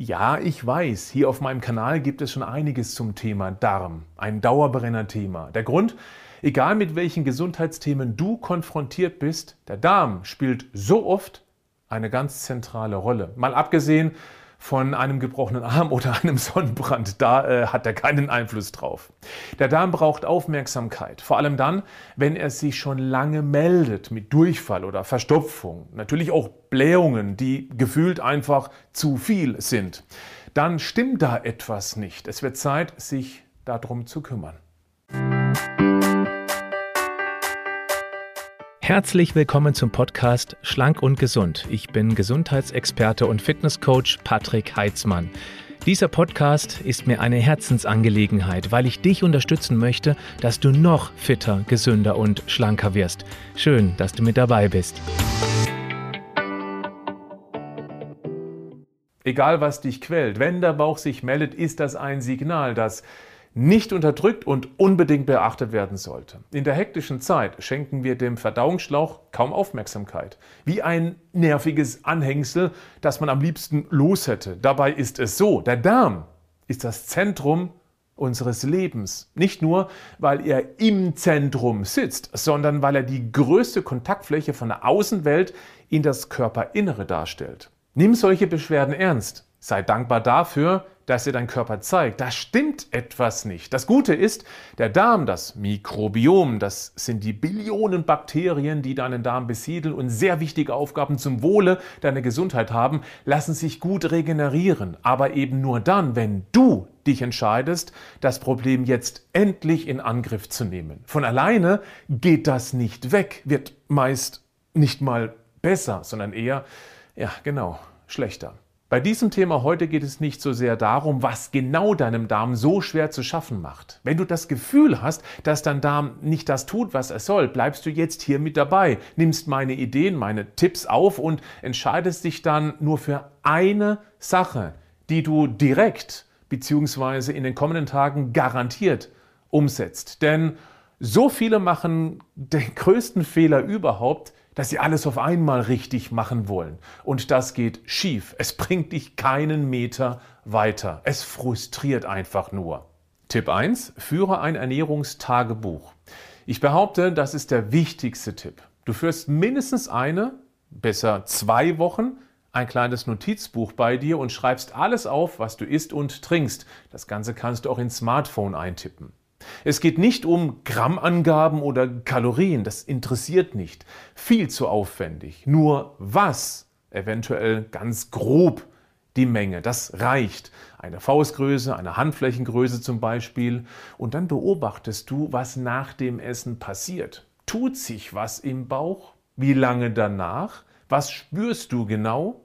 Ja, ich weiß, hier auf meinem Kanal gibt es schon einiges zum Thema Darm, ein Dauerbrenner-Thema. Der Grund, egal mit welchen Gesundheitsthemen du konfrontiert bist, der Darm spielt so oft eine ganz zentrale Rolle. Mal abgesehen von einem gebrochenen Arm oder einem Sonnenbrand. Da äh, hat er keinen Einfluss drauf. Der Darm braucht Aufmerksamkeit, vor allem dann, wenn er sich schon lange meldet mit Durchfall oder Verstopfung. Natürlich auch Blähungen, die gefühlt einfach zu viel sind. Dann stimmt da etwas nicht. Es wird Zeit, sich darum zu kümmern. Herzlich willkommen zum Podcast Schlank und Gesund. Ich bin Gesundheitsexperte und Fitnesscoach Patrick Heitzmann. Dieser Podcast ist mir eine Herzensangelegenheit, weil ich dich unterstützen möchte, dass du noch fitter, gesünder und schlanker wirst. Schön, dass du mit dabei bist. Egal was dich quält, wenn der Bauch sich meldet, ist das ein Signal, dass nicht unterdrückt und unbedingt beachtet werden sollte. In der hektischen Zeit schenken wir dem Verdauungsschlauch kaum Aufmerksamkeit. Wie ein nerviges Anhängsel, das man am liebsten los hätte. Dabei ist es so, der Darm ist das Zentrum unseres Lebens. Nicht nur, weil er im Zentrum sitzt, sondern weil er die größte Kontaktfläche von der Außenwelt in das Körperinnere darstellt. Nimm solche Beschwerden ernst. Sei dankbar dafür, dass dir dein Körper zeigt, da stimmt etwas nicht. Das Gute ist, der Darm, das Mikrobiom, das sind die Billionen Bakterien, die deinen Darm besiedeln und sehr wichtige Aufgaben zum Wohle deiner Gesundheit haben, lassen sich gut regenerieren. Aber eben nur dann, wenn du dich entscheidest, das Problem jetzt endlich in Angriff zu nehmen. Von alleine geht das nicht weg, wird meist nicht mal besser, sondern eher, ja genau, schlechter. Bei diesem Thema heute geht es nicht so sehr darum, was genau deinem Darm so schwer zu schaffen macht. Wenn du das Gefühl hast, dass dein Darm nicht das tut, was er soll, bleibst du jetzt hier mit dabei, nimmst meine Ideen, meine Tipps auf und entscheidest dich dann nur für eine Sache, die du direkt bzw. in den kommenden Tagen garantiert umsetzt. Denn so viele machen den größten Fehler überhaupt, dass sie alles auf einmal richtig machen wollen. Und das geht schief. Es bringt dich keinen Meter weiter. Es frustriert einfach nur. Tipp 1. Führe ein Ernährungstagebuch. Ich behaupte, das ist der wichtigste Tipp. Du führst mindestens eine, besser zwei Wochen ein kleines Notizbuch bei dir und schreibst alles auf, was du isst und trinkst. Das Ganze kannst du auch ins Smartphone eintippen. Es geht nicht um Grammangaben oder Kalorien, das interessiert nicht. Viel zu aufwendig. Nur was, eventuell ganz grob die Menge, das reicht. Eine Faustgröße, eine Handflächengröße zum Beispiel. Und dann beobachtest du, was nach dem Essen passiert. Tut sich was im Bauch? Wie lange danach? Was spürst du genau?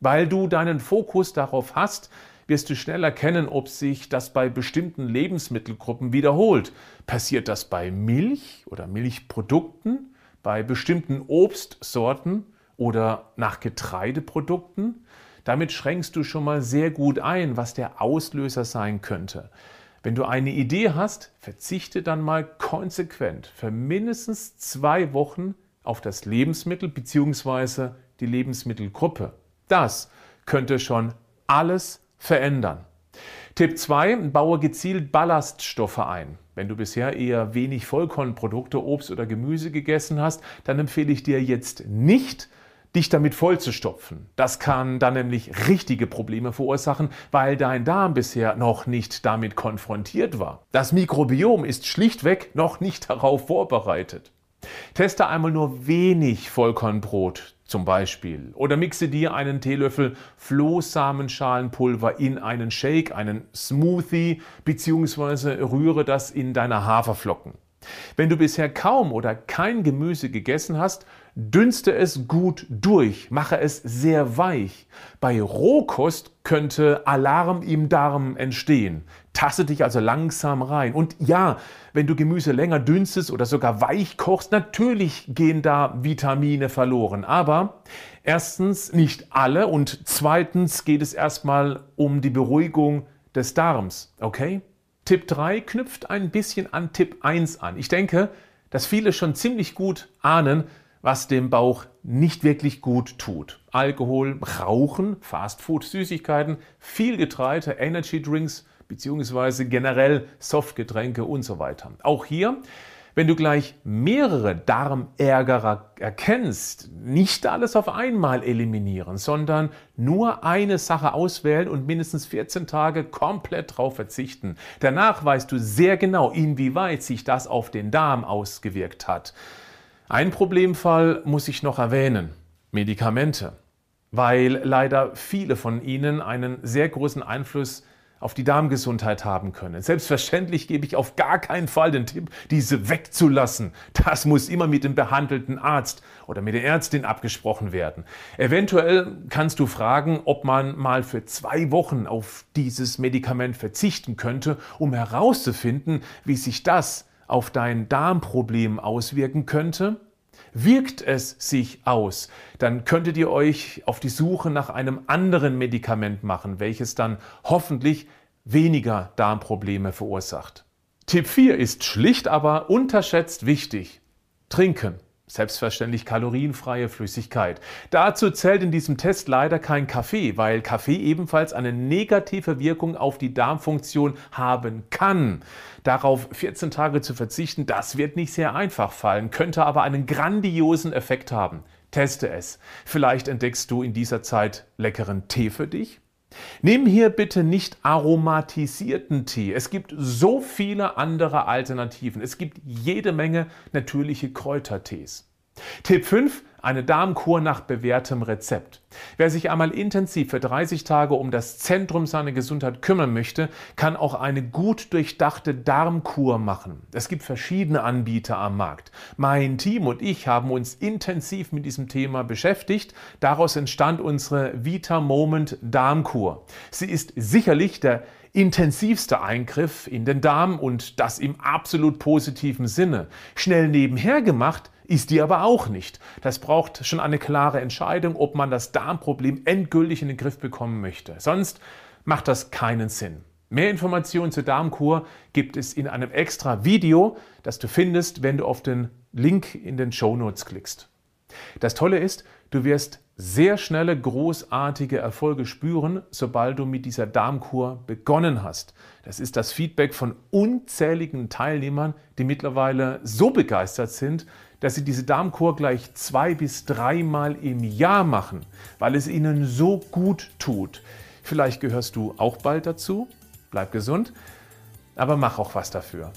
Weil du deinen Fokus darauf hast, wirst du schnell erkennen, ob sich das bei bestimmten Lebensmittelgruppen wiederholt. Passiert das bei Milch oder Milchprodukten, bei bestimmten Obstsorten oder nach Getreideprodukten? Damit schränkst du schon mal sehr gut ein, was der Auslöser sein könnte. Wenn du eine Idee hast, verzichte dann mal konsequent für mindestens zwei Wochen auf das Lebensmittel bzw. die Lebensmittelgruppe. Das könnte schon alles verändern. Tipp 2, baue gezielt Ballaststoffe ein. Wenn du bisher eher wenig Vollkornprodukte, Obst oder Gemüse gegessen hast, dann empfehle ich dir jetzt nicht, dich damit vollzustopfen. Das kann dann nämlich richtige Probleme verursachen, weil dein Darm bisher noch nicht damit konfrontiert war. Das Mikrobiom ist schlichtweg noch nicht darauf vorbereitet. Teste einmal nur wenig Vollkornbrot zum Beispiel oder mixe dir einen Teelöffel Flohsamenschalenpulver in einen Shake, einen Smoothie bzw. rühre das in deine Haferflocken. Wenn du bisher kaum oder kein Gemüse gegessen hast, dünste es gut durch, mache es sehr weich. Bei Rohkost könnte Alarm im Darm entstehen. Tasse dich also langsam rein. Und ja, wenn du Gemüse länger dünstest oder sogar weich kochst, natürlich gehen da Vitamine verloren. Aber erstens nicht alle und zweitens geht es erstmal um die Beruhigung des Darms. Okay? Tipp 3 knüpft ein bisschen an Tipp 1 an. Ich denke, dass viele schon ziemlich gut ahnen, was dem Bauch nicht wirklich gut tut. Alkohol, Rauchen, Fastfood, Süßigkeiten, viel Getreide, Energy Drinks beziehungsweise generell Softgetränke und so weiter. Auch hier wenn du gleich mehrere Darmärgerer erkennst, nicht alles auf einmal eliminieren, sondern nur eine Sache auswählen und mindestens 14 Tage komplett drauf verzichten. Danach weißt du sehr genau, inwieweit sich das auf den Darm ausgewirkt hat. Ein Problemfall muss ich noch erwähnen. Medikamente. Weil leider viele von ihnen einen sehr großen Einfluss auf die Darmgesundheit haben können. Selbstverständlich gebe ich auf gar keinen Fall den Tipp, diese wegzulassen. Das muss immer mit dem behandelten Arzt oder mit der Ärztin abgesprochen werden. Eventuell kannst du fragen, ob man mal für zwei Wochen auf dieses Medikament verzichten könnte, um herauszufinden, wie sich das auf dein Darmproblem auswirken könnte. Wirkt es sich aus, dann könntet ihr euch auf die Suche nach einem anderen Medikament machen, welches dann hoffentlich weniger Darmprobleme verursacht. Tipp 4 ist schlicht, aber unterschätzt wichtig. Trinken. Selbstverständlich kalorienfreie Flüssigkeit. Dazu zählt in diesem Test leider kein Kaffee, weil Kaffee ebenfalls eine negative Wirkung auf die Darmfunktion haben kann. Darauf 14 Tage zu verzichten, das wird nicht sehr einfach fallen, könnte aber einen grandiosen Effekt haben. Teste es. Vielleicht entdeckst du in dieser Zeit leckeren Tee für dich Nimm hier bitte nicht aromatisierten Tee. Es gibt so viele andere Alternativen. Es gibt jede Menge natürliche Kräutertees. Tipp 5 eine Darmkur nach bewährtem Rezept. Wer sich einmal intensiv für 30 Tage um das Zentrum seiner Gesundheit kümmern möchte, kann auch eine gut durchdachte Darmkur machen. Es gibt verschiedene Anbieter am Markt. Mein Team und ich haben uns intensiv mit diesem Thema beschäftigt. Daraus entstand unsere Vita Moment Darmkur. Sie ist sicherlich der intensivste Eingriff in den Darm und das im absolut positiven Sinne. Schnell nebenher gemacht ist die aber auch nicht. Das braucht schon eine klare Entscheidung, ob man das Darmproblem endgültig in den Griff bekommen möchte. Sonst macht das keinen Sinn. Mehr Informationen zur Darmkur gibt es in einem extra Video, das du findest, wenn du auf den Link in den Show Notes klickst. Das Tolle ist, du wirst sehr schnelle, großartige Erfolge spüren, sobald du mit dieser Darmkur begonnen hast. Das ist das Feedback von unzähligen Teilnehmern, die mittlerweile so begeistert sind, dass sie diese Darmkur gleich zwei bis dreimal im Jahr machen, weil es ihnen so gut tut. Vielleicht gehörst du auch bald dazu. Bleib gesund, aber mach auch was dafür.